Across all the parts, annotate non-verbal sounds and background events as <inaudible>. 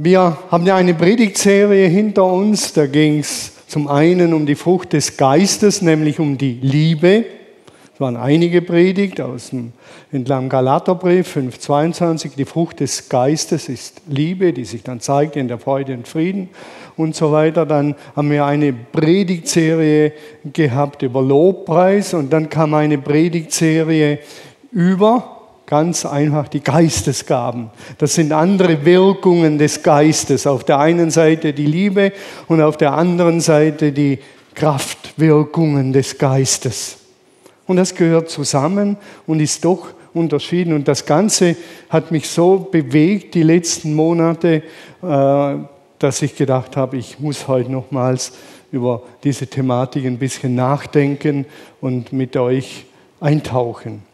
Wir haben ja eine Predigtserie hinter uns, da ging es zum einen um die Frucht des Geistes, nämlich um die Liebe. Es waren einige Predigt aus dem entlang Galaterbrief 5,22. Die Frucht des Geistes ist Liebe, die sich dann zeigt in der Freude und Frieden und so weiter. Dann haben wir eine Predigtserie gehabt über Lobpreis und dann kam eine Predigtserie über Ganz einfach die Geistesgaben. Das sind andere Wirkungen des Geistes. Auf der einen Seite die Liebe und auf der anderen Seite die Kraftwirkungen des Geistes. Und das gehört zusammen und ist doch unterschieden. Und das Ganze hat mich so bewegt die letzten Monate, äh, dass ich gedacht habe, ich muss heute nochmals über diese Thematik ein bisschen nachdenken und mit euch eintauchen.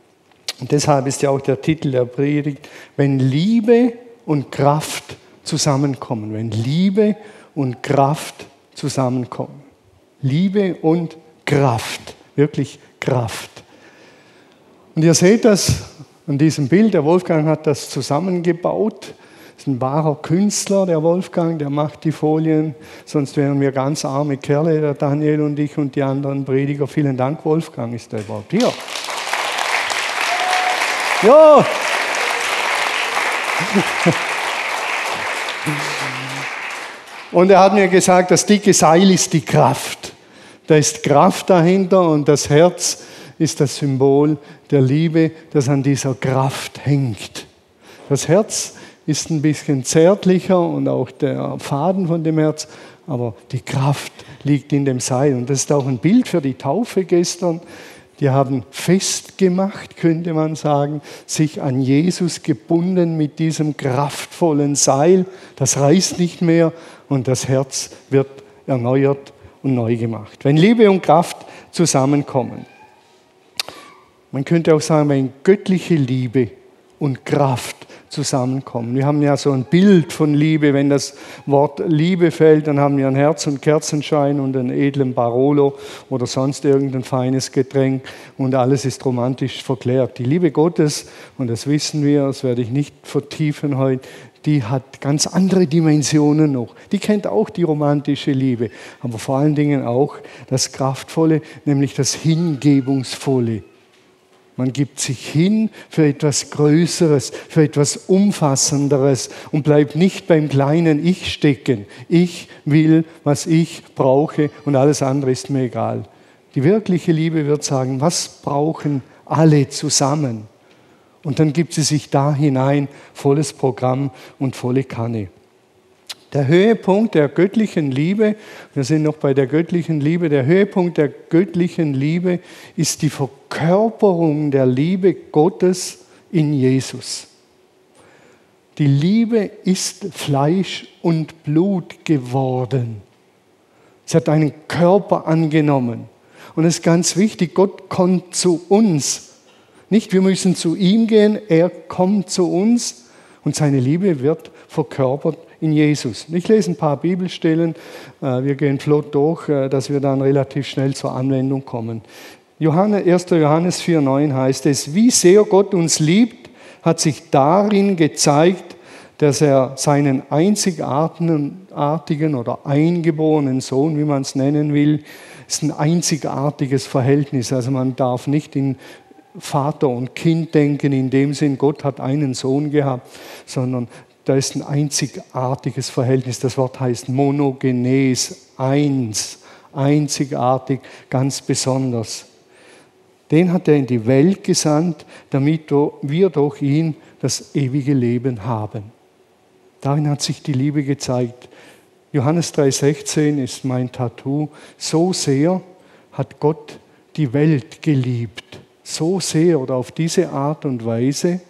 Und deshalb ist ja auch der Titel der Predigt, wenn Liebe und Kraft zusammenkommen. Wenn Liebe und Kraft zusammenkommen. Liebe und Kraft, wirklich Kraft. Und ihr seht das an diesem Bild, der Wolfgang hat das zusammengebaut. Das ist ein wahrer Künstler, der Wolfgang, der macht die Folien. Sonst wären wir ganz arme Kerle, der Daniel und ich und die anderen Prediger. Vielen Dank, Wolfgang, ist der überhaupt hier. Ja. Und er hat mir gesagt, das dicke Seil ist die Kraft. Da ist Kraft dahinter und das Herz ist das Symbol der Liebe, das an dieser Kraft hängt. Das Herz ist ein bisschen zärtlicher und auch der Faden von dem Herz, aber die Kraft liegt in dem Seil. Und das ist auch ein Bild für die Taufe gestern. Die haben festgemacht, könnte man sagen, sich an Jesus gebunden mit diesem kraftvollen Seil. Das reißt nicht mehr und das Herz wird erneuert und neu gemacht. Wenn Liebe und Kraft zusammenkommen. Man könnte auch sagen, wenn göttliche Liebe und Kraft zusammenkommen. Wir haben ja so ein Bild von Liebe. Wenn das Wort Liebe fällt, dann haben wir ein Herz und Kerzenschein und einen edlen Barolo oder sonst irgendein feines Getränk und alles ist romantisch verklärt. Die Liebe Gottes, und das wissen wir, das werde ich nicht vertiefen heute, die hat ganz andere Dimensionen noch. Die kennt auch die romantische Liebe, aber vor allen Dingen auch das Kraftvolle, nämlich das Hingebungsvolle. Man gibt sich hin für etwas Größeres, für etwas Umfassenderes und bleibt nicht beim kleinen Ich stecken. Ich will, was ich brauche und alles andere ist mir egal. Die wirkliche Liebe wird sagen, was brauchen alle zusammen? Und dann gibt sie sich da hinein volles Programm und volle Kanne. Der Höhepunkt der göttlichen Liebe, wir sind noch bei der göttlichen Liebe, der Höhepunkt der göttlichen Liebe ist die Verkörperung der Liebe Gottes in Jesus. Die Liebe ist Fleisch und Blut geworden. Sie hat einen Körper angenommen. Und es ist ganz wichtig, Gott kommt zu uns. Nicht wir müssen zu ihm gehen, er kommt zu uns und seine Liebe wird verkörpert in Jesus. Ich lese ein paar Bibelstellen, äh, wir gehen flott durch, äh, dass wir dann relativ schnell zur Anwendung kommen. 1. Johannes 4,9 heißt es, wie sehr Gott uns liebt, hat sich darin gezeigt, dass er seinen einzigartigen oder eingeborenen Sohn, wie man es nennen will, ist ein einzigartiges Verhältnis. Also man darf nicht in Vater und Kind denken, in dem Sinn, Gott hat einen Sohn gehabt, sondern da ist ein einzigartiges Verhältnis. Das Wort heißt monogenes, eins, einzigartig, ganz besonders. Den hat er in die Welt gesandt, damit wir durch ihn das ewige Leben haben. Darin hat sich die Liebe gezeigt. Johannes 3:16 ist mein Tattoo. So sehr hat Gott die Welt geliebt. So sehr oder auf diese Art und Weise,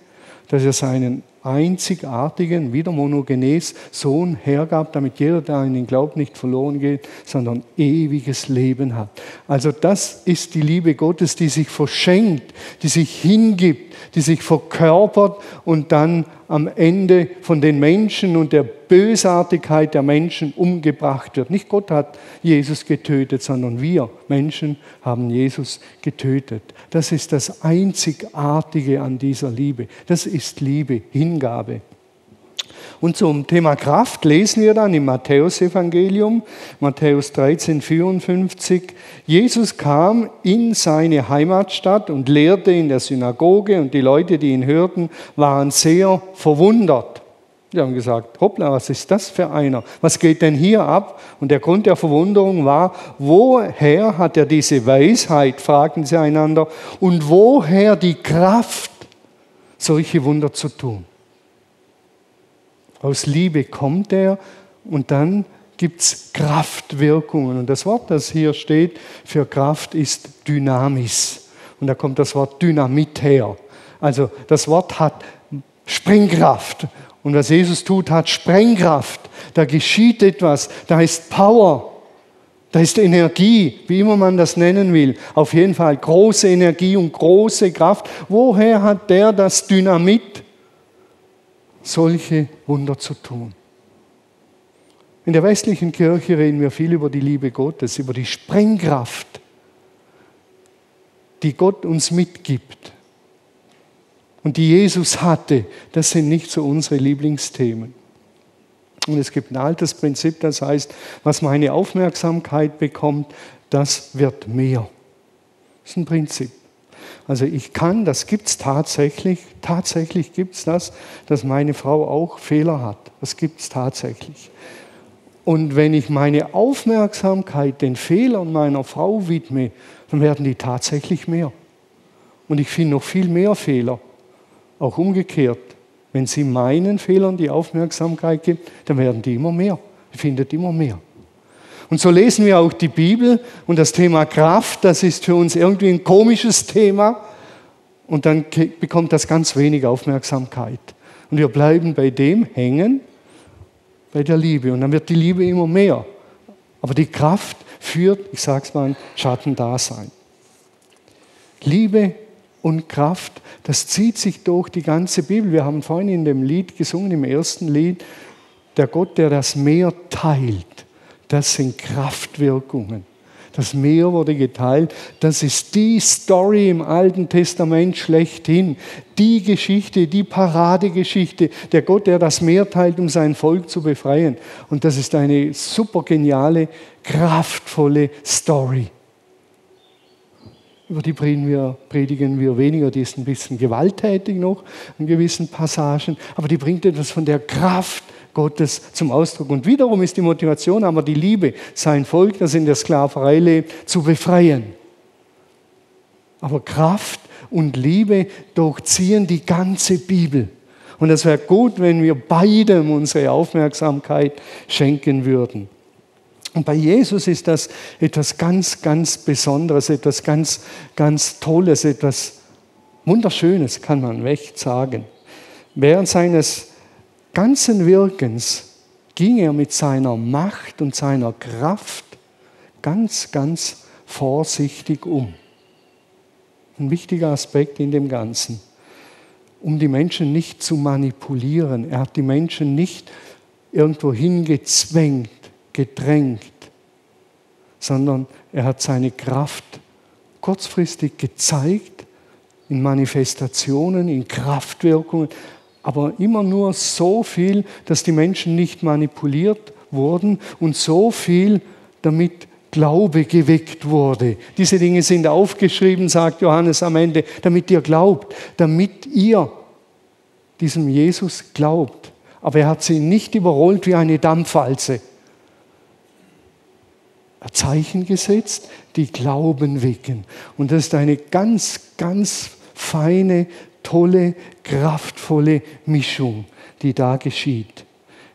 dass er seinen einzigartigen, wieder monogenes Sohn hergab, damit jeder, der an ihn glaubt, nicht verloren geht, sondern ewiges Leben hat. Also das ist die Liebe Gottes, die sich verschenkt, die sich hingibt, die sich verkörpert und dann am Ende von den Menschen und der Bösartigkeit der Menschen umgebracht wird. Nicht Gott hat Jesus getötet, sondern wir Menschen haben Jesus getötet. Das ist das Einzigartige an dieser Liebe. Das ist Liebe, Hingabe. Und zum Thema Kraft lesen wir dann im Matthäusevangelium, Matthäus 13, 54. Jesus kam in seine Heimatstadt und lehrte in der Synagoge und die Leute, die ihn hörten, waren sehr verwundert. Die haben gesagt, hoppla, was ist das für einer? Was geht denn hier ab? Und der Grund der Verwunderung war, woher hat er diese Weisheit, fragten sie einander, und woher die Kraft, solche Wunder zu tun? Aus Liebe kommt er und dann gibt es Kraftwirkungen. Und das Wort, das hier steht für Kraft, ist Dynamis. Und da kommt das Wort Dynamit her. Also das Wort hat Sprengkraft. Und was Jesus tut, hat Sprengkraft. Da geschieht etwas. Da ist Power. Da ist Energie, wie immer man das nennen will. Auf jeden Fall große Energie und große Kraft. Woher hat der das Dynamit, solche Wunder zu tun? In der westlichen Kirche reden wir viel über die Liebe Gottes, über die Sprengkraft, die Gott uns mitgibt und die Jesus hatte, das sind nicht so unsere Lieblingsthemen. Und es gibt ein altes Prinzip, das heißt, was meine Aufmerksamkeit bekommt, das wird mehr. Das ist ein Prinzip. Also ich kann, das gibt es tatsächlich, tatsächlich gibt es das, dass meine Frau auch Fehler hat. Das gibt es tatsächlich. Und wenn ich meine Aufmerksamkeit den Fehlern meiner Frau widme, dann werden die tatsächlich mehr. Und ich finde noch viel mehr Fehler. Auch umgekehrt, wenn Sie meinen Fehlern die Aufmerksamkeit geben, dann werden die immer mehr. Ihr findet immer mehr. Und so lesen wir auch die Bibel und das Thema Kraft, das ist für uns irgendwie ein komisches Thema. Und dann bekommt das ganz wenig Aufmerksamkeit. Und wir bleiben bei dem hängen, bei der Liebe. Und dann wird die Liebe immer mehr. Aber die Kraft führt, ich sage es mal, ein Schattendasein. Liebe und Kraft, das zieht sich durch die ganze Bibel. Wir haben vorhin in dem Lied gesungen, im ersten Lied, der Gott, der das Meer teilt, das sind Kraftwirkungen. Das Meer wurde geteilt. Das ist die Story im Alten Testament schlechthin. Die Geschichte, die Paradegeschichte. Der Gott, der das Meer teilt, um sein Volk zu befreien. Und das ist eine super geniale, kraftvolle Story über die predigen wir, predigen wir weniger, die ist ein bisschen gewalttätig noch in gewissen Passagen, aber die bringt etwas von der Kraft Gottes zum Ausdruck. Und wiederum ist die Motivation aber die Liebe, sein Volk, das in der Sklaverei lebt, zu befreien. Aber Kraft und Liebe durchziehen die ganze Bibel. Und es wäre gut, wenn wir beidem unsere Aufmerksamkeit schenken würden. Und bei Jesus ist das etwas ganz, ganz Besonderes, etwas ganz, ganz Tolles, etwas Wunderschönes, kann man echt sagen. Während seines ganzen Wirkens ging er mit seiner Macht und seiner Kraft ganz, ganz vorsichtig um. Ein wichtiger Aspekt in dem Ganzen. Um die Menschen nicht zu manipulieren. Er hat die Menschen nicht irgendwo hingezwängt, gedrängt, sondern er hat seine Kraft kurzfristig gezeigt in Manifestationen, in Kraftwirkungen, aber immer nur so viel, dass die Menschen nicht manipuliert wurden und so viel, damit Glaube geweckt wurde. Diese Dinge sind aufgeschrieben, sagt Johannes am Ende, damit ihr glaubt, damit ihr diesem Jesus glaubt. Aber er hat sie nicht überrollt wie eine Dampfwalze. Zeichen gesetzt, die Glauben wecken. Und das ist eine ganz, ganz feine, tolle, kraftvolle Mischung, die da geschieht.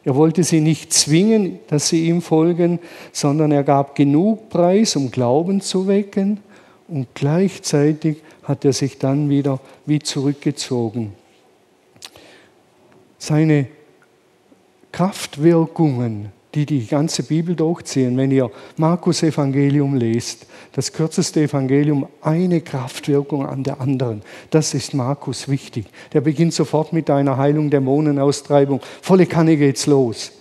Er wollte sie nicht zwingen, dass sie ihm folgen, sondern er gab genug Preis, um Glauben zu wecken und gleichzeitig hat er sich dann wieder wie zurückgezogen. Seine Kraftwirkungen die die ganze Bibel durchziehen. Wenn ihr Markus Evangelium lest, das kürzeste Evangelium, eine Kraftwirkung an der anderen. Das ist Markus wichtig. Der beginnt sofort mit einer Heilung, Dämonenaustreibung. Volle Kanne geht's los.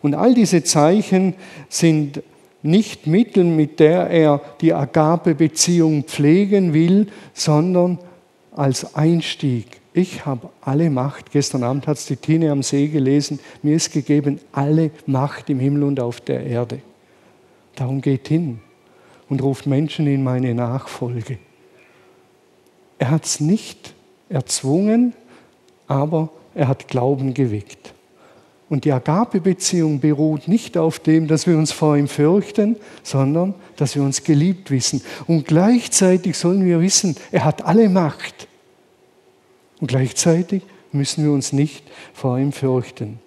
Und all diese Zeichen sind nicht Mittel, mit der er die Agape-Beziehung pflegen will, sondern als Einstieg Ich habe alle Macht. Gestern Abend hat es die Tine am See gelesen. Mir ist gegeben alle Macht im Himmel und auf der Erde. Darum geht hin und ruft Menschen in meine Nachfolge. Er hat es nicht erzwungen, aber er hat Glauben geweckt. Und die Agape-Beziehung beruht nicht auf dem, dass wir uns vor ihm fürchten, sondern dass wir uns geliebt wissen. Und gleichzeitig sollen wir wissen, er hat alle Macht. Und gleichzeitig müssen wir uns nicht vor ihm fürchten.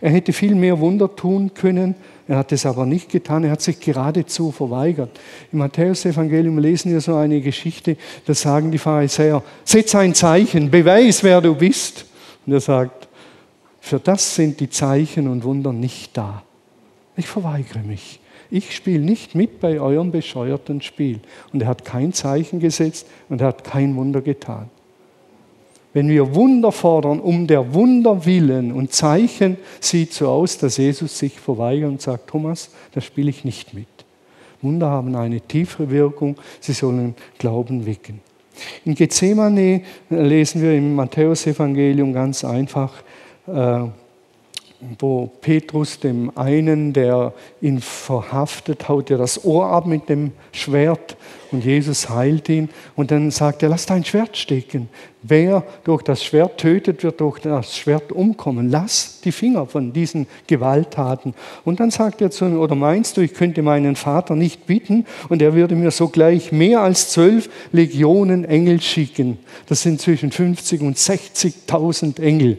Er hätte viel mehr Wunder tun können, er hat es aber nicht getan, er hat sich geradezu verweigert. Im Matthäus-Evangelium lesen wir so eine Geschichte, da sagen die Pharisäer, setz ein Zeichen, beweis, wer du bist. Und er sagt, für das sind die Zeichen und Wunder nicht da. Ich verweigere mich. Ich spiele nicht mit bei eurem bescheuerten Spiel. Und er hat kein Zeichen gesetzt und er hat kein Wunder getan. Wenn wir Wunder fordern, um der Wunder willen und Zeichen sieht so aus, dass Jesus sich verweigert und sagt, Thomas, da spiele ich nicht mit. Wunder haben eine tiefere Wirkung, sie sollen Glauben wecken. In Gethsemane lesen wir im Matthäusevangelium ganz einfach, äh, wo Petrus dem einen, der ihn verhaftet, haut er das Ohr ab mit dem Schwert und Jesus heilt ihn. Und dann sagt er, lass dein Schwert stecken. Wer durch das Schwert tötet, wird durch das Schwert umkommen. Lass die Finger von diesen Gewalttaten. Und dann sagt er zu ihm, oder meinst du, ich könnte meinen Vater nicht bitten und er würde mir sogleich mehr als zwölf Legionen Engel schicken. Das sind zwischen 50 und 60.000 Engel.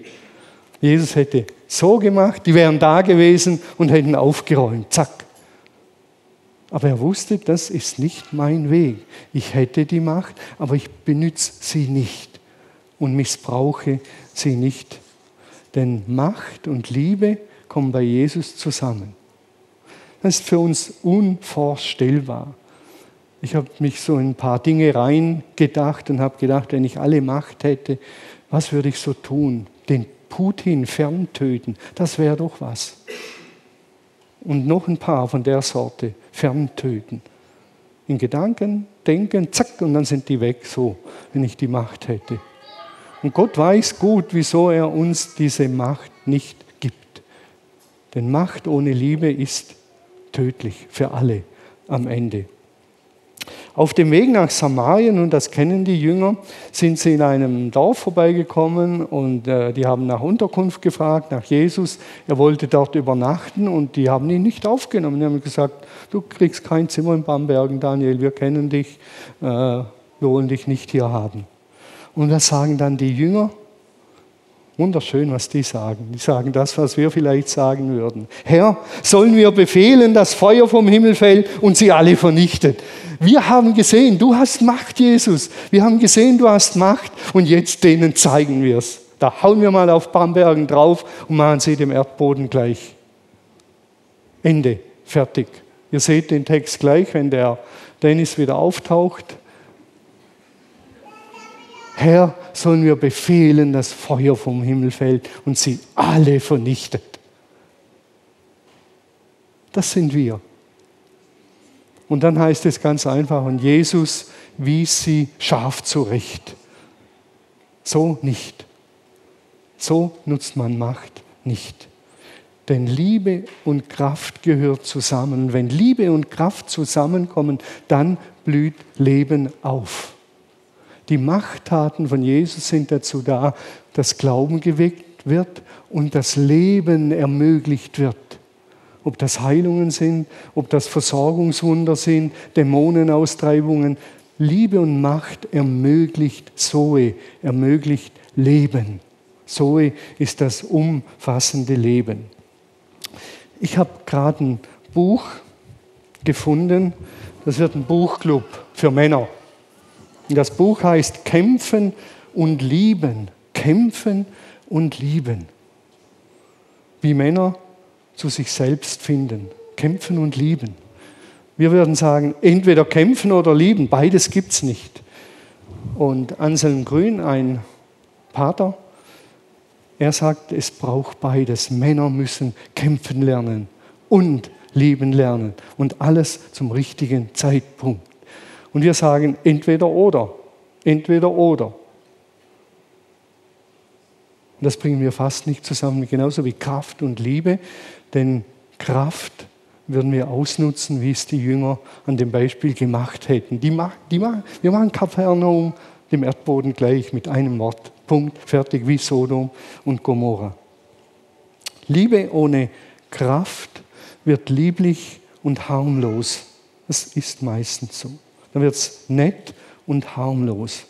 Jesus hätte so gemacht, die wären da gewesen und hätten aufgeräumt. Zack. Aber er wusste, das ist nicht mein Weg. Ich hätte die Macht, aber ich benütze sie nicht und missbrauche sie nicht. Denn Macht und Liebe kommen bei Jesus zusammen. Das ist für uns unvorstellbar. Ich habe mich so in ein paar Dinge reingedacht und habe gedacht, wenn ich alle Macht hätte, was würde ich so tun? Den Putin ferntöten, das wäre doch was. Und noch ein paar von der Sorte ferntöten. In Gedanken, Denken, zack, und dann sind die weg, so, wenn ich die Macht hätte. Und Gott weiß gut, wieso er uns diese Macht nicht gibt. Denn Macht ohne Liebe ist tödlich für alle am Ende. Auf dem Weg nach Samarien, und das kennen die Jünger, sind sie in einem Dorf vorbeigekommen und äh, die haben nach Unterkunft gefragt, nach Jesus. Er wollte dort übernachten und die haben ihn nicht aufgenommen. Die haben gesagt, du kriegst kein Zimmer in Bambergen, Daniel, wir kennen dich, äh, wir wollen dich nicht hier haben. Und was sagen dann die Jünger? Wunderschön, was die sagen. Die sagen das, was wir vielleicht sagen würden. Herr, sollen wir befehlen, dass Feuer vom Himmel fällt und sie alle vernichtet? Wir haben gesehen, du hast Macht, Jesus. Wir haben gesehen, du hast Macht und jetzt denen zeigen wir es. Da hauen wir mal auf Bambergen drauf und machen sie dem Erdboden gleich. Ende, fertig. Ihr seht den Text gleich, wenn der Dennis wieder auftaucht. Herr, sollen wir befehlen, dass Feuer vom Himmel fällt und sie alle vernichtet. Das sind wir. Und dann heißt es ganz einfach, und Jesus wies sie scharf zurecht. So nicht. So nutzt man Macht nicht. Denn Liebe und Kraft gehört zusammen. wenn Liebe und Kraft zusammenkommen, dann blüht Leben auf. Die Machttaten von Jesus sind dazu da, dass Glauben geweckt wird und das Leben ermöglicht wird. Ob das Heilungen sind, ob das Versorgungswunder sind, Dämonenaustreibungen. Liebe und Macht ermöglicht Zoe, ermöglicht Leben. Zoe ist das umfassende Leben. Ich habe gerade ein Buch gefunden, das wird ein Buchclub für Männer. Das Buch heißt Kämpfen und Lieben. Kämpfen und Lieben. Wie Männer zu sich selbst finden. Kämpfen und lieben. Wir würden sagen, entweder kämpfen oder lieben. Beides gibt es nicht. Und Anselm Grün, ein Pater, er sagt, es braucht beides. Männer müssen kämpfen lernen und lieben lernen. Und alles zum richtigen Zeitpunkt. Und wir sagen entweder oder, entweder oder. Das bringen wir fast nicht zusammen, genauso wie Kraft und Liebe. Denn Kraft würden wir ausnutzen, wie es die Jünger an dem Beispiel gemacht hätten. Die, die, wir machen Kapernaum dem Erdboden gleich mit einem Wort. Punkt, fertig wie Sodom und Gomorra. Liebe ohne Kraft wird lieblich und harmlos. Das ist meistens so. Dann wird es nett und harmlos.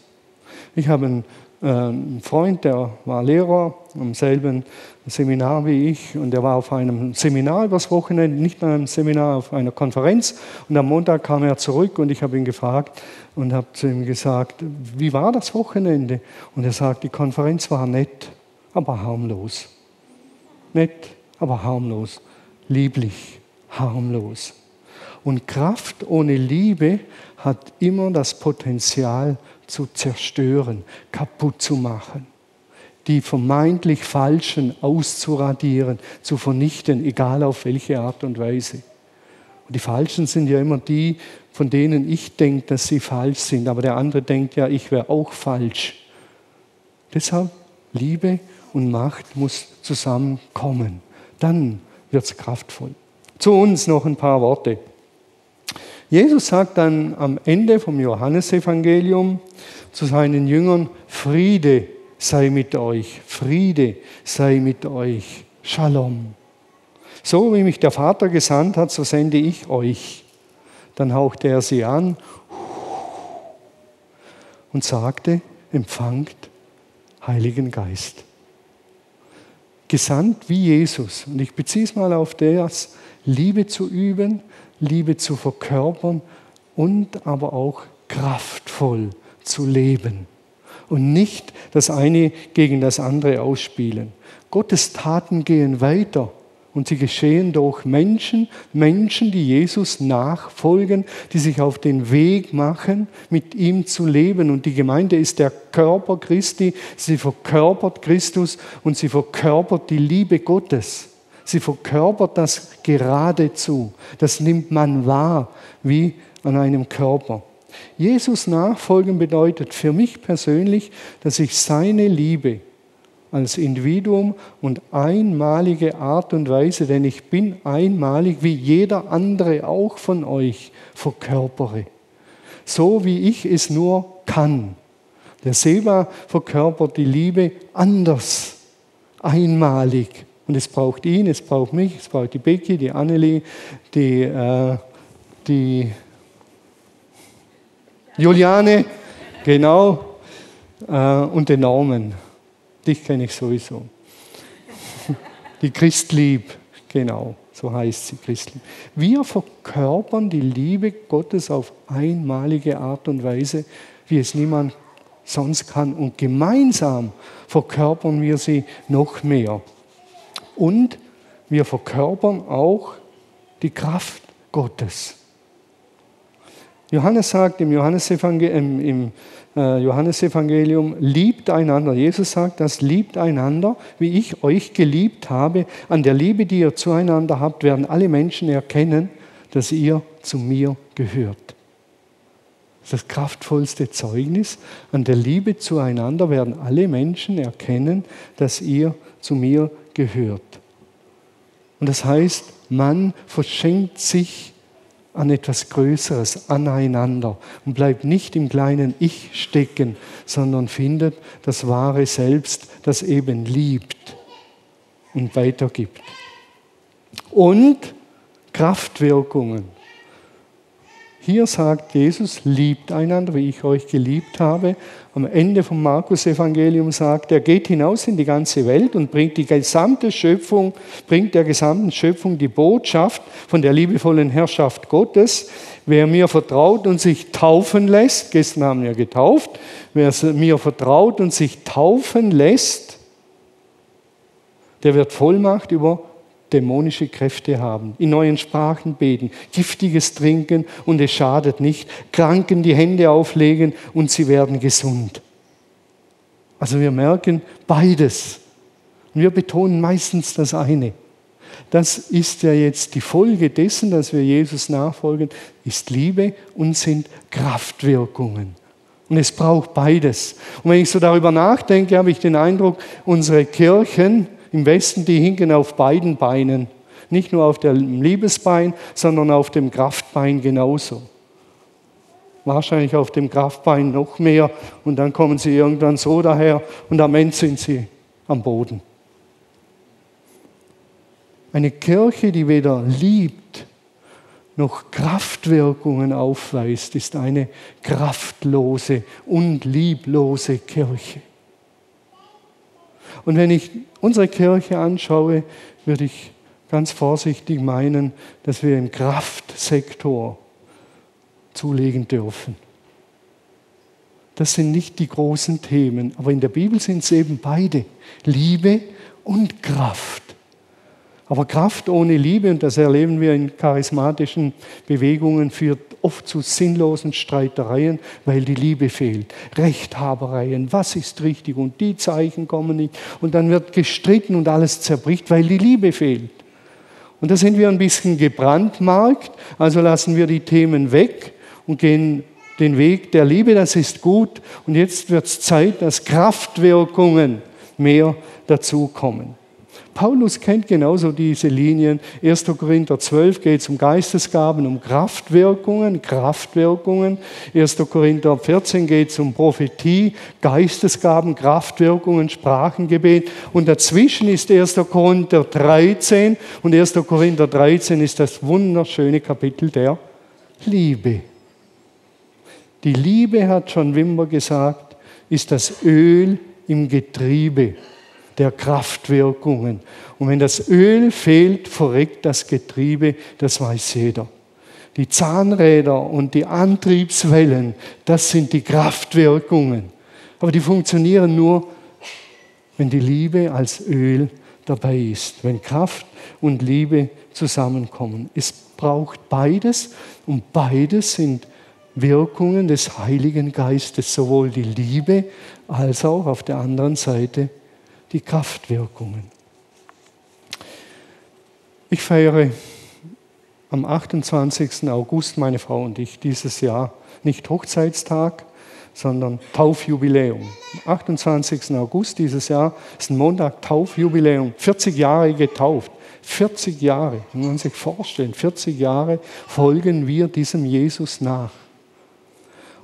Ich habe einen ein Freund, der war Lehrer am selben Seminar wie ich und der war auf einem Seminar übers Wochenende, nicht nur einem Seminar, auf einer Konferenz. Und am Montag kam er zurück und ich habe ihn gefragt und habe zu ihm gesagt, wie war das Wochenende? Und er sagt, die Konferenz war nett, aber harmlos. Nett, aber harmlos. Lieblich, harmlos. Und Kraft ohne Liebe hat immer das Potenzial, zu zerstören, kaputt zu machen, die vermeintlich Falschen auszuradieren, zu vernichten, egal auf welche Art und Weise. Und die Falschen sind ja immer die, von denen ich denke, dass sie falsch sind, aber der andere denkt ja, ich wäre auch falsch. Deshalb Liebe und Macht muss zusammenkommen. Dann wird es kraftvoll. Zu uns noch ein paar Worte. Jesus sagt dann am Ende vom Johannesevangelium zu seinen Jüngern, Friede sei mit euch, Friede sei mit euch, Shalom. So wie mich der Vater gesandt hat, so sende ich euch. Dann hauchte er sie an und sagte, empfangt Heiligen Geist. Gesandt wie Jesus. Und ich beziehe es mal auf das, Liebe zu üben, Liebe zu verkörpern und aber auch kraftvoll zu leben und nicht das eine gegen das andere ausspielen. Gottes Taten gehen weiter und sie geschehen durch Menschen, Menschen, die Jesus nachfolgen, die sich auf den Weg machen, mit ihm zu leben. Und die Gemeinde ist der Körper Christi, sie verkörpert Christus und sie verkörpert die Liebe Gottes. Sie verkörpert das geradezu. Das nimmt man wahr wie an einem Körper. Jesus nachfolgen bedeutet für mich persönlich, dass ich seine Liebe als Individuum und einmalige Art und Weise, denn ich bin einmalig wie jeder andere auch von euch, verkörpere. So wie ich es nur kann. Der Seba verkörpert die Liebe anders, einmalig. Und es braucht ihn, es braucht mich, es braucht die Becky, die Annelie, die, äh, die Juliane, genau, äh, und den Norman. Dich kenne ich sowieso. <laughs> Die Christlieb, genau, so heißt sie, Christlieb. Wir verkörpern die Liebe Gottes auf einmalige Art und Weise, wie es niemand sonst kann. Und gemeinsam verkörpern wir sie noch mehr. Und wir verkörpern auch die Kraft Gottes. Johannes sagt im Johannesevangelium, im, äh, Johannesevangelium, liebt einander. Jesus sagt das, liebt einander, wie ich euch geliebt habe. An der Liebe, die ihr zueinander habt, werden alle Menschen erkennen, dass ihr zu mir gehört. Das kraftvollste Zeugnis. An der Liebe zueinander werden alle Menschen erkennen, dass ihr zu mir gehört. Und das heißt, man verschenkt sich an etwas Größeres, aneinander und bleibt nicht im kleinen Ich stecken, sondern findet das wahre Selbst, das eben liebt und weitergibt. Und Kraftwirkungen. Hier sagt Jesus, liebt einander, wie ich euch geliebt habe. Am Ende vom Markus-Evangelium sagt er, geht hinaus in die ganze Welt und bringt die gesamte Schöpfung, bringt der gesamten Schöpfung die Botschaft von der liebevollen Herrschaft Gottes. Wer mir vertraut und sich taufen lässt, gestern haben wir getauft, wer mir vertraut und sich taufen lässt, der wird Vollmacht über dämonische Kräfte haben, in neuen Sprachen beten, giftiges trinken und es schadet nicht, Kranken die Hände auflegen und sie werden gesund. Also wir merken beides. Und wir betonen meistens das eine. Das ist ja jetzt die Folge dessen, dass wir Jesus nachfolgen, ist Liebe und sind Kraftwirkungen. Und es braucht beides. Und wenn ich so darüber nachdenke, habe ich den Eindruck, unsere Kirchen im Westen, die hinken auf beiden Beinen. Nicht nur auf dem Liebesbein, sondern auf dem Kraftbein genauso. Wahrscheinlich auf dem Kraftbein noch mehr. Und dann kommen sie irgendwann so daher und am Ende sind sie am Boden. Eine Kirche, die weder liebt noch Kraftwirkungen aufweist, ist eine kraftlose und lieblose Kirche. Und wenn ich unsere Kirche anschaue, würde ich ganz vorsichtig meinen, dass wir im Kraftsektor zulegen dürfen. Das sind nicht die großen Themen, aber in der Bibel sind es eben beide, Liebe und Kraft. Aber Kraft ohne Liebe, und das erleben wir in charismatischen Bewegungen, führt oft zu sinnlosen Streitereien, weil die Liebe fehlt. Rechthabereien, was ist richtig und die Zeichen kommen nicht. Und dann wird gestritten und alles zerbricht, weil die Liebe fehlt. Und da sind wir ein bisschen gebrandmarkt, also lassen wir die Themen weg und gehen den Weg der Liebe, das ist gut. Und jetzt wird es Zeit, dass Kraftwirkungen mehr dazukommen. Paulus kennt genauso diese Linien. 1. Korinther 12 geht es um Geistesgaben, um Kraftwirkungen, Kraftwirkungen. 1. Korinther 14 geht es um Prophetie, Geistesgaben, Kraftwirkungen, Sprachengebet. Und dazwischen ist 1. Korinther 13 und 1. Korinther 13 ist das wunderschöne Kapitel der Liebe. Die Liebe, hat schon Wimmer gesagt, ist das Öl im Getriebe der Kraftwirkungen. Und wenn das Öl fehlt, verreckt das Getriebe, das weiß jeder. Die Zahnräder und die Antriebswellen, das sind die Kraftwirkungen. Aber die funktionieren nur, wenn die Liebe als Öl dabei ist, wenn Kraft und Liebe zusammenkommen. Es braucht beides und beides sind Wirkungen des Heiligen Geistes, sowohl die Liebe als auch auf der anderen Seite die Kraftwirkungen. Ich feiere am 28. August, meine Frau und ich, dieses Jahr nicht Hochzeitstag, sondern Taufjubiläum. Am 28. August dieses Jahr ist ein Montag Taufjubiläum. 40 Jahre getauft. 40 Jahre, man sich vorstellen, 40 Jahre folgen wir diesem Jesus nach.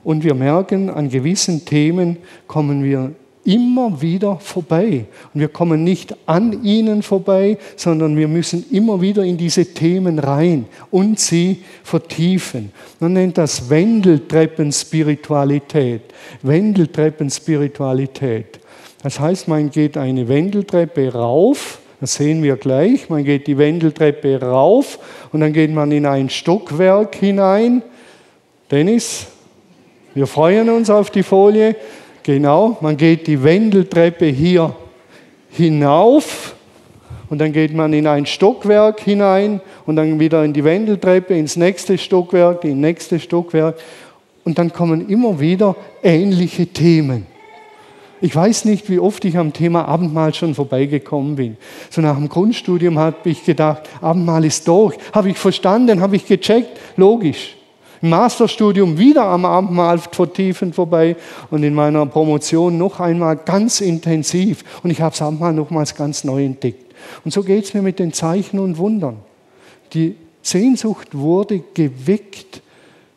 Und wir merken, an gewissen Themen kommen wir immer wieder vorbei. Und wir kommen nicht an ihnen vorbei, sondern wir müssen immer wieder in diese Themen rein und sie vertiefen. Man nennt das Wendeltreppenspiritualität. Wendeltreppenspiritualität. Das heißt, man geht eine Wendeltreppe rauf, das sehen wir gleich, man geht die Wendeltreppe rauf und dann geht man in ein Stockwerk hinein. Dennis, wir freuen uns auf die Folie. Genau, man geht die Wendeltreppe hier hinauf und dann geht man in ein Stockwerk hinein und dann wieder in die Wendeltreppe, ins nächste Stockwerk, ins nächste Stockwerk und dann kommen immer wieder ähnliche Themen. Ich weiß nicht, wie oft ich am Thema Abendmahl schon vorbeigekommen bin. So nach dem Grundstudium habe ich gedacht, Abendmahl ist durch. Habe ich verstanden, habe ich gecheckt, logisch. Im Masterstudium wieder am Abendmahl vertiefend vorbei und in meiner Promotion noch einmal ganz intensiv. Und ich habe das Abendmahl nochmals ganz neu entdeckt. Und so geht es mir mit den Zeichen und Wundern. Die Sehnsucht wurde geweckt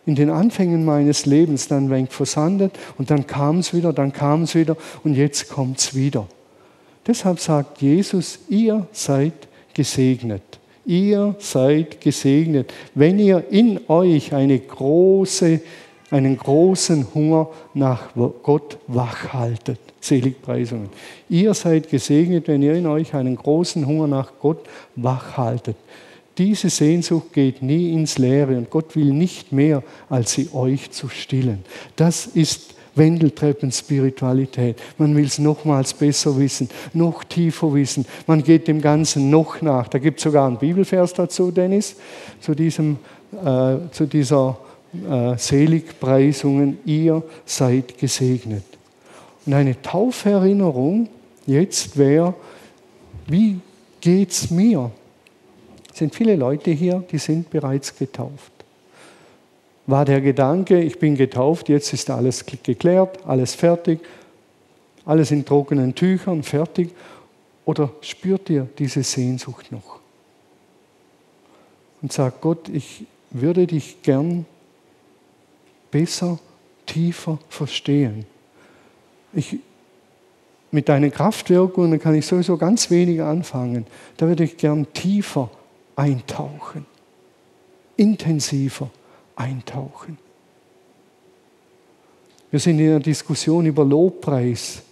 in den Anfängen meines Lebens, dann wenig versandet und dann kam es wieder, dann kam es wieder und jetzt kommt es wieder. Deshalb sagt Jesus, ihr seid gesegnet ihr seid gesegnet, wenn ihr in euch eine große, einen großen Hunger nach Gott wachhaltet. Seligpreisungen. Ihr seid gesegnet, wenn ihr in euch einen großen Hunger nach Gott wachhaltet. Diese Sehnsucht geht nie ins Leere und Gott will nicht mehr, als sie euch zu stillen. Das ist Wendeltreppen-Spiritualität. Man will es nochmals besser wissen, noch tiefer wissen. Man geht dem Ganzen noch nach. Da gibt es sogar einen Bibelvers dazu, Dennis, zu, diesem, äh, zu dieser äh, Seligpreisungen. Ihr seid gesegnet. Und eine Tauferinnerung jetzt wäre, wie geht es mir? Es sind viele Leute hier, die sind bereits getauft. War der Gedanke, ich bin getauft, jetzt ist alles geklärt, alles fertig, alles in trockenen Tüchern, fertig? Oder spürt ihr diese Sehnsucht noch? Und sagt Gott, ich würde dich gern besser, tiefer verstehen. Ich, mit deinen Kraftwirkungen kann ich sowieso ganz wenig anfangen. Da würde ich gern tiefer eintauchen, intensiver eintauchen. Wir sind in einer Diskussion über Lobpreis.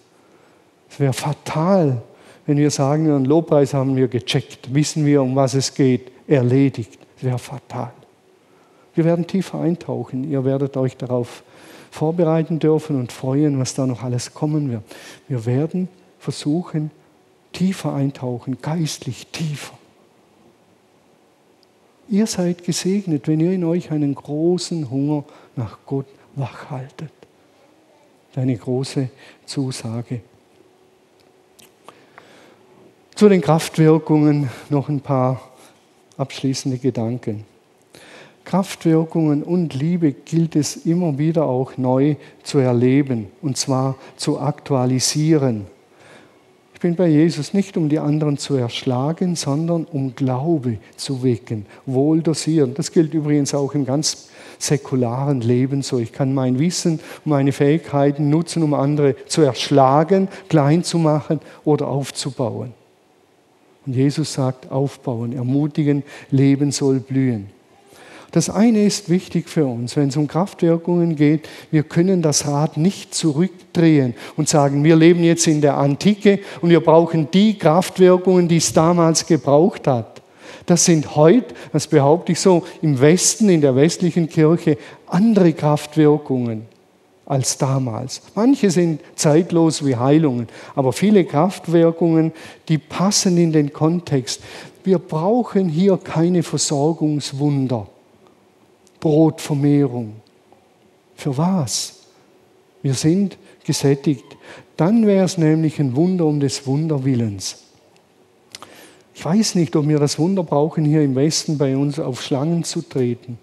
Es wäre fatal, wenn wir sagen, einen Lobpreis haben wir gecheckt, wissen wir, um was es geht, erledigt. Es wäre fatal. Wir werden tiefer eintauchen. Ihr werdet euch darauf vorbereiten dürfen und freuen, was da noch alles kommen wird. Wir werden versuchen, tiefer eintauchen, geistlich tiefer. Ihr seid gesegnet, wenn ihr in euch einen großen Hunger nach Gott wachhaltet. Eine große Zusage. Zu den Kraftwirkungen noch ein paar abschließende Gedanken. Kraftwirkungen und Liebe gilt es immer wieder auch neu zu erleben und zwar zu aktualisieren. Ich bin bei Jesus nicht, um die anderen zu erschlagen, sondern um Glaube zu wecken, wohl dosieren. Das gilt übrigens auch im ganz säkularen Leben so. Ich kann mein Wissen meine Fähigkeiten nutzen, um andere zu erschlagen, klein zu machen oder aufzubauen. Und Jesus sagt, aufbauen, ermutigen, Leben soll blühen. Das eine ist wichtig für uns, wenn es um Kraftwirkungen geht, wir können das Rad nicht zurückdrehen und sagen, wir leben jetzt in der Antike und wir brauchen die Kraftwirkungen, die es damals gebraucht hat. Das sind heute, das behaupte ich so, im Westen, in der westlichen Kirche andere Kraftwirkungen als damals. Manche sind zeitlos wie Heilungen, aber viele Kraftwirkungen, die passen in den Kontext. Wir brauchen hier keine Versorgungswunder. Brotvermehrung. Für was? Wir sind gesättigt. Dann wäre es nämlich ein Wunder um des Wunderwillens. Ich weiß nicht, ob wir das Wunder brauchen, hier im Westen bei uns auf Schlangen zu treten.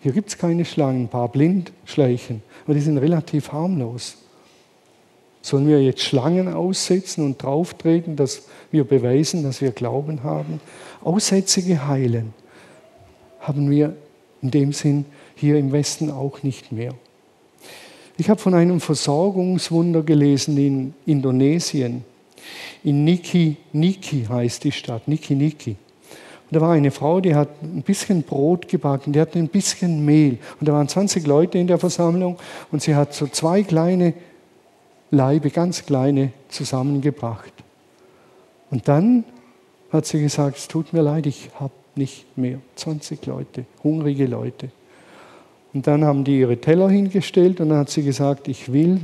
Hier gibt es keine Schlangen, ein paar Blindschleichen, aber die sind relativ harmlos. Sollen wir jetzt Schlangen aussetzen und drauftreten, dass wir beweisen, dass wir Glauben haben? Aussätzige heilen haben wir in dem Sinn hier im Westen auch nicht mehr. Ich habe von einem Versorgungswunder gelesen in Indonesien. In Niki Niki heißt die Stadt, Niki Niki. Und da war eine Frau, die hat ein bisschen Brot gebacken, die hatte ein bisschen Mehl. Und da waren 20 Leute in der Versammlung und sie hat so zwei kleine Leibe, ganz kleine, zusammengebracht. Und dann hat sie gesagt, es tut mir leid, ich habe nicht mehr. 20 Leute, hungrige Leute. Und dann haben die ihre Teller hingestellt und dann hat sie gesagt, ich will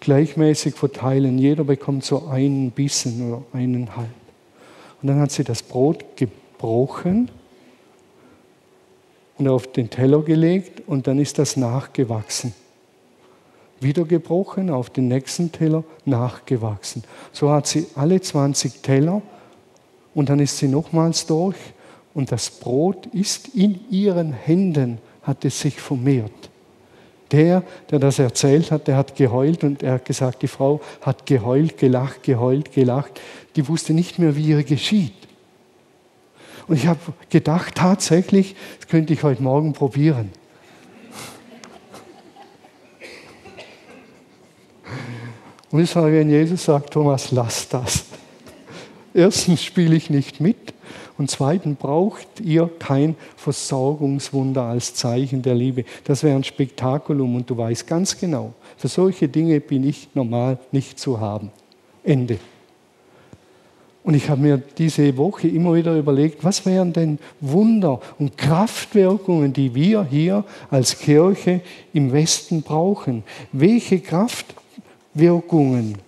gleichmäßig verteilen. Jeder bekommt so einen Bissen oder einen halb. Und dann hat sie das Brot gebrochen und auf den Teller gelegt und dann ist das nachgewachsen. Wieder gebrochen, auf den nächsten Teller nachgewachsen. So hat sie alle 20 Teller und dann ist sie nochmals durch und das Brot ist in ihren Händen, hat es sich vermehrt. Der, der das erzählt hat, der hat geheult und er hat gesagt, die Frau hat geheult, gelacht, geheult, gelacht. Die wusste nicht mehr, wie ihr geschieht. Und ich habe gedacht, tatsächlich, das könnte ich heute Morgen probieren. Und ich sage, wenn Jesus sagt, Thomas, lass das. Erstens spiele ich nicht mit und zweitens braucht ihr kein Versorgungswunder als Zeichen der Liebe. Das wäre ein Spektakulum und du weißt ganz genau, für solche Dinge bin ich normal nicht zu haben. Ende. Und ich habe mir diese Woche immer wieder überlegt, was wären denn Wunder und Kraftwirkungen, die wir hier als Kirche im Westen brauchen? Welche Kraftwirkungen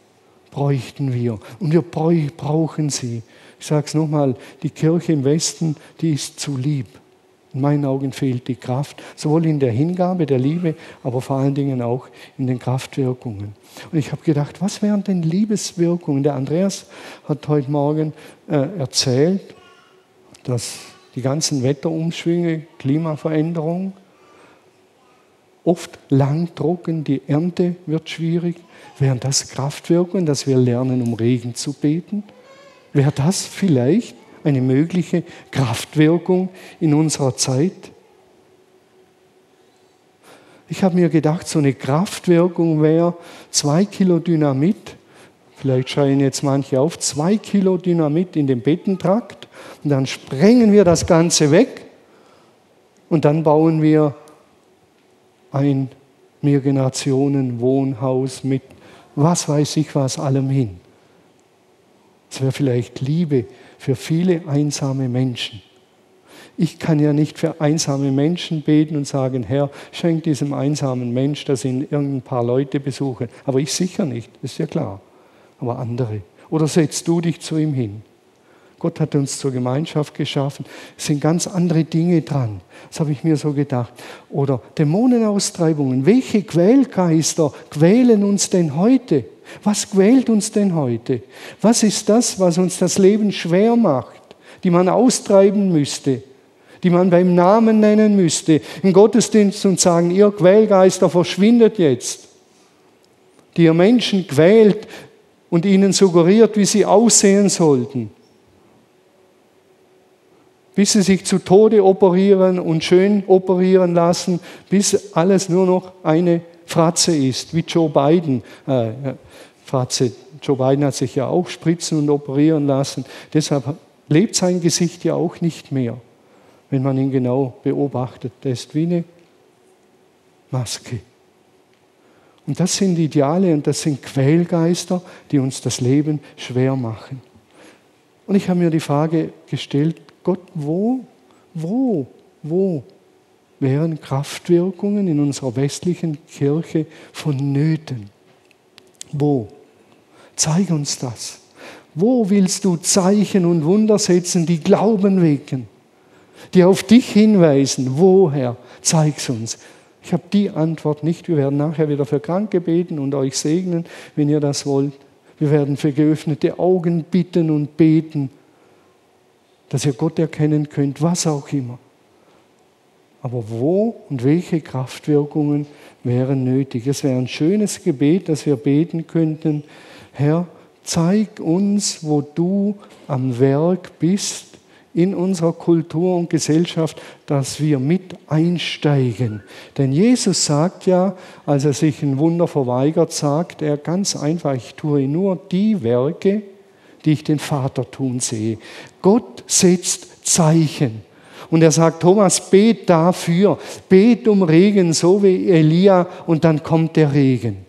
bräuchten wir? Und wir brauchen sie. Ich sage es nochmal, die Kirche im Westen, die ist zu lieb. In meinen Augen fehlt die Kraft, sowohl in der Hingabe, der Liebe, aber vor allen Dingen auch in den Kraftwirkungen. Und ich habe gedacht, was wären denn Liebeswirkungen? Der Andreas hat heute Morgen äh, erzählt, dass die ganzen Wetterumschwünge, Klimaveränderung, oft lang trocken, die Ernte wird schwierig. Wären das Kraftwirkungen, dass wir lernen, um Regen zu beten? Wäre das vielleicht eine mögliche Kraftwirkung in unserer Zeit? Ich habe mir gedacht, so eine Kraftwirkung wäre zwei Kilo Dynamit. Vielleicht schreien jetzt manche auf, zwei Kilo Dynamit in den Bettentrakt und dann sprengen wir das Ganze weg und dann bauen wir ein Mehrgenerationen-Wohnhaus mit was weiß ich was allem hin. Es wäre vielleicht Liebe für viele einsame Menschen. Ich kann ja nicht für einsame Menschen beten und sagen, Herr, schenk diesem einsamen Mensch, dass ihn irgendein paar Leute besuchen. Aber ich sicher nicht, ist ja klar. Aber andere. Oder setzt du dich zu ihm hin. Gott hat uns zur Gemeinschaft geschaffen. Es sind ganz andere Dinge dran. Das habe ich mir so gedacht. Oder Dämonenaustreibungen. Welche Quälgeister quälen uns denn heute? Was quält uns denn heute? Was ist das, was uns das Leben schwer macht, die man austreiben müsste? die man beim Namen nennen müsste, im Gottesdienst und sagen, ihr Quälgeister verschwindet jetzt, die ihr Menschen quält und ihnen suggeriert, wie sie aussehen sollten, bis sie sich zu Tode operieren und schön operieren lassen, bis alles nur noch eine Fratze ist, wie Joe Biden. Äh, Fratze. Joe Biden hat sich ja auch spritzen und operieren lassen. Deshalb lebt sein Gesicht ja auch nicht mehr wenn man ihn genau beobachtet. Der ist wie eine Maske. Und das sind Ideale und das sind Quälgeister, die uns das Leben schwer machen. Und ich habe mir die Frage gestellt, Gott, wo, wo, wo wären Kraftwirkungen in unserer westlichen Kirche vonnöten? Wo? Zeig uns das. Wo willst du Zeichen und Wunder setzen, die Glauben wecken? die auf dich hinweisen. Woher? Zeig's uns. Ich habe die Antwort nicht. Wir werden nachher wieder für Kranke beten und euch segnen, wenn ihr das wollt. Wir werden für geöffnete Augen bitten und beten, dass ihr Gott erkennen könnt, was auch immer. Aber wo und welche Kraftwirkungen wären nötig? Es wäre ein schönes Gebet, dass wir beten könnten, Herr, zeig uns, wo du am Werk bist in unserer Kultur und Gesellschaft, dass wir mit einsteigen. Denn Jesus sagt ja, als er sich ein Wunder verweigert, sagt er ganz einfach, ich tue nur die Werke, die ich den Vater tun sehe. Gott setzt Zeichen. Und er sagt, Thomas, bet dafür, bet um Regen, so wie Elia, und dann kommt der Regen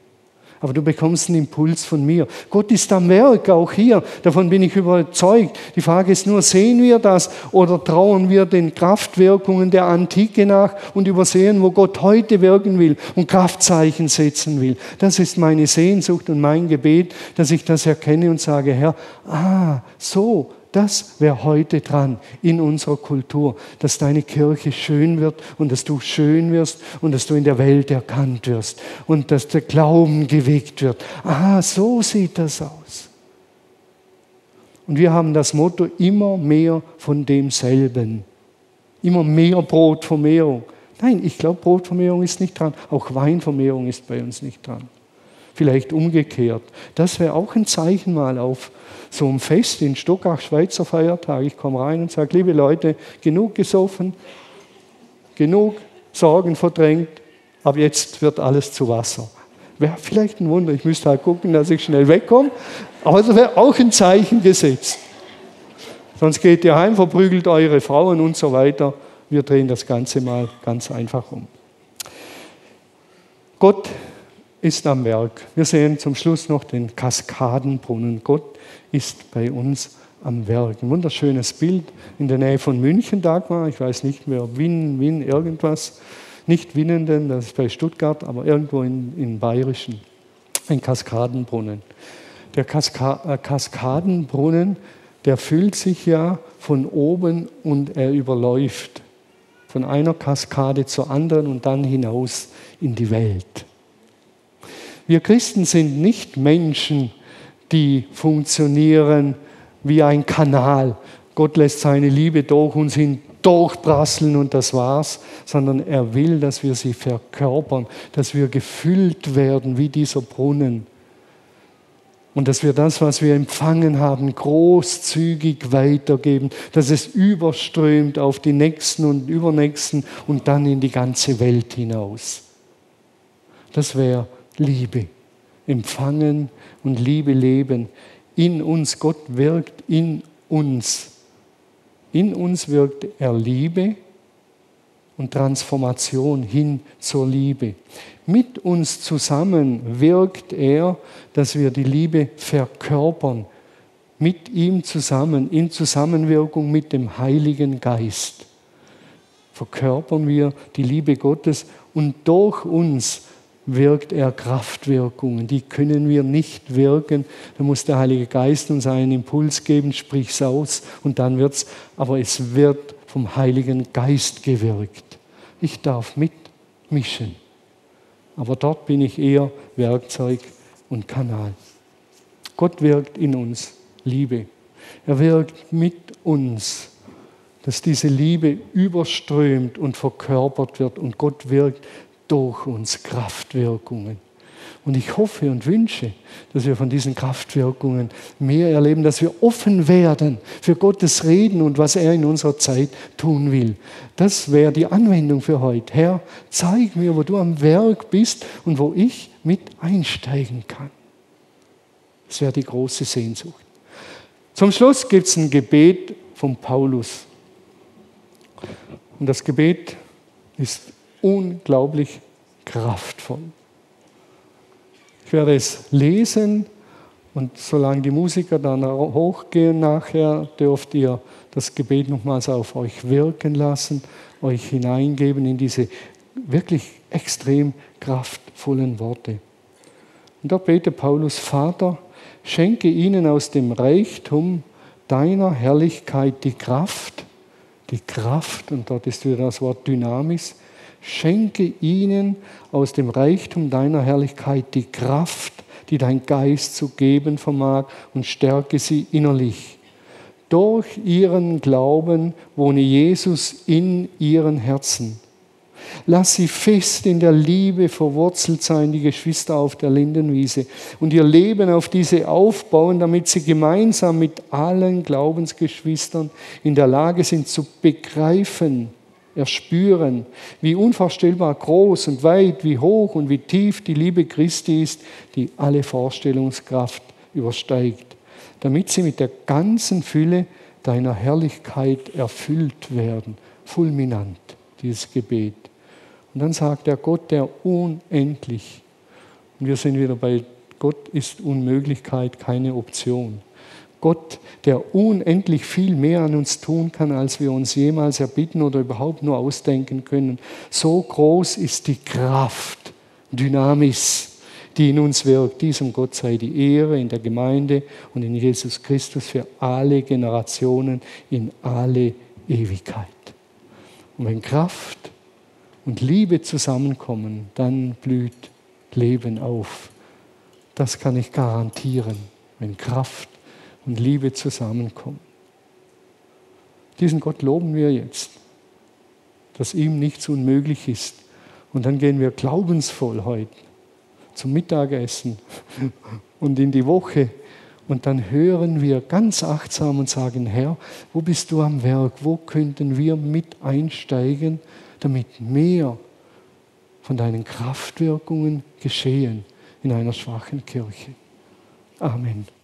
aber du bekommst einen Impuls von mir. Gott ist am Werk, auch hier, davon bin ich überzeugt. Die Frage ist nur, sehen wir das oder trauen wir den Kraftwirkungen der Antike nach und übersehen, wo Gott heute wirken will und Kraftzeichen setzen will. Das ist meine Sehnsucht und mein Gebet, dass ich das erkenne und sage, Herr, ah, so das wäre heute dran in unserer Kultur, dass deine Kirche schön wird und dass du schön wirst und dass du in der Welt erkannt wirst und dass der Glauben geweckt wird. Ah, so sieht das aus. Und wir haben das Motto immer mehr von demselben. Immer mehr Brotvermehrung. Nein, ich glaube, Brotvermehrung ist nicht dran. Auch Weinvermehrung ist bei uns nicht dran. Vielleicht umgekehrt. Das wäre auch ein Zeichen mal auf so ein Fest in Stockach, Schweizer Feiertag. Ich komme rein und sage, liebe Leute, genug gesoffen, genug Sorgen verdrängt, aber jetzt wird alles zu Wasser. Wäre vielleicht ein Wunder, ich müsste halt gucken, dass ich schnell wegkomme, aber das wäre auch ein Zeichen gesetzt. Sonst geht ihr heim, verprügelt eure Frauen und so weiter. Wir drehen das Ganze mal ganz einfach um. Gott ist am Werk. Wir sehen zum Schluss noch den Kaskadenbrunnen. Gott ist bei uns am Werk. Ein wunderschönes Bild in der Nähe von München, Dagmar. Ich weiß nicht mehr, Wien, Wien, irgendwas. Nicht Winnenden, das ist bei Stuttgart, aber irgendwo in, in Bayerischen. Ein Kaskadenbrunnen. Der Kaska äh, Kaskadenbrunnen, der füllt sich ja von oben und er überläuft von einer Kaskade zur anderen und dann hinaus in die Welt. Wir Christen sind nicht Menschen, die funktionieren wie ein Kanal. Gott lässt seine Liebe durch uns durchprasseln und das war's, sondern er will, dass wir sie verkörpern, dass wir gefüllt werden wie dieser Brunnen. Und dass wir das, was wir empfangen haben, großzügig weitergeben, dass es überströmt auf die Nächsten und Übernächsten und dann in die ganze Welt hinaus. Das wäre Liebe. Empfangen und Liebe leben. In uns, Gott wirkt in uns. In uns wirkt er Liebe und Transformation hin zur Liebe. Mit uns zusammen wirkt er, dass wir die Liebe verkörpern. Mit ihm zusammen, in Zusammenwirkung mit dem Heiligen Geist, verkörpern wir die Liebe Gottes und durch uns wirkt er Kraftwirkungen. Die können wir nicht wirken. Da muss der Heilige Geist uns einen Impuls geben, sprich es aus und dann wird es. Aber es wird vom Heiligen Geist gewirkt. Ich darf mitmischen. Aber dort bin ich eher Werkzeug und Kanal. Gott wirkt in uns Liebe. Er wirkt mit uns, dass diese Liebe überströmt und verkörpert wird. Und Gott wirkt durch uns Kraftwirkungen. Und ich hoffe und wünsche, dass wir von diesen Kraftwirkungen mehr erleben, dass wir offen werden für Gottes Reden und was er in unserer Zeit tun will. Das wäre die Anwendung für heute. Herr, zeig mir, wo du am Werk bist und wo ich mit einsteigen kann. Das wäre die große Sehnsucht. Zum Schluss gibt es ein Gebet von Paulus. Und das Gebet ist unglaublich kraftvoll. Ich werde es lesen und solange die Musiker dann hochgehen nachher, dürft ihr das Gebet nochmals auf euch wirken lassen, euch hineingeben in diese wirklich extrem kraftvollen Worte. Und da betet Paulus, Vater, schenke ihnen aus dem Reichtum deiner Herrlichkeit die Kraft, die Kraft, und dort ist wieder das Wort Dynamis, Schenke ihnen aus dem Reichtum deiner Herrlichkeit die Kraft, die dein Geist zu geben vermag, und stärke sie innerlich. Durch ihren Glauben wohne Jesus in ihren Herzen. Lass sie fest in der Liebe verwurzelt sein, die Geschwister auf der Lindenwiese, und ihr Leben auf diese aufbauen, damit sie gemeinsam mit allen Glaubensgeschwistern in der Lage sind zu begreifen, erspüren, wie unvorstellbar groß und weit, wie hoch und wie tief die Liebe Christi ist, die alle Vorstellungskraft übersteigt, damit sie mit der ganzen Fülle deiner Herrlichkeit erfüllt werden. Fulminant, dieses Gebet. Und dann sagt er Gott, der unendlich. Und wir sind wieder bei Gott ist Unmöglichkeit keine Option. Gott, der unendlich viel mehr an uns tun kann, als wir uns jemals erbitten oder überhaupt nur ausdenken können. So groß ist die Kraft, Dynamis, die in uns wirkt. Diesem Gott sei die Ehre in der Gemeinde und in Jesus Christus für alle Generationen, in alle Ewigkeit. Und wenn Kraft und Liebe zusammenkommen, dann blüht Leben auf. Das kann ich garantieren, wenn Kraft und Liebe zusammenkommen. Diesen Gott loben wir jetzt, dass ihm nichts unmöglich ist. Und dann gehen wir glaubensvoll heute zum Mittagessen <laughs> und in die Woche. Und dann hören wir ganz achtsam und sagen, Herr, wo bist du am Werk? Wo könnten wir mit einsteigen, damit mehr von deinen Kraftwirkungen geschehen in einer schwachen Kirche? Amen.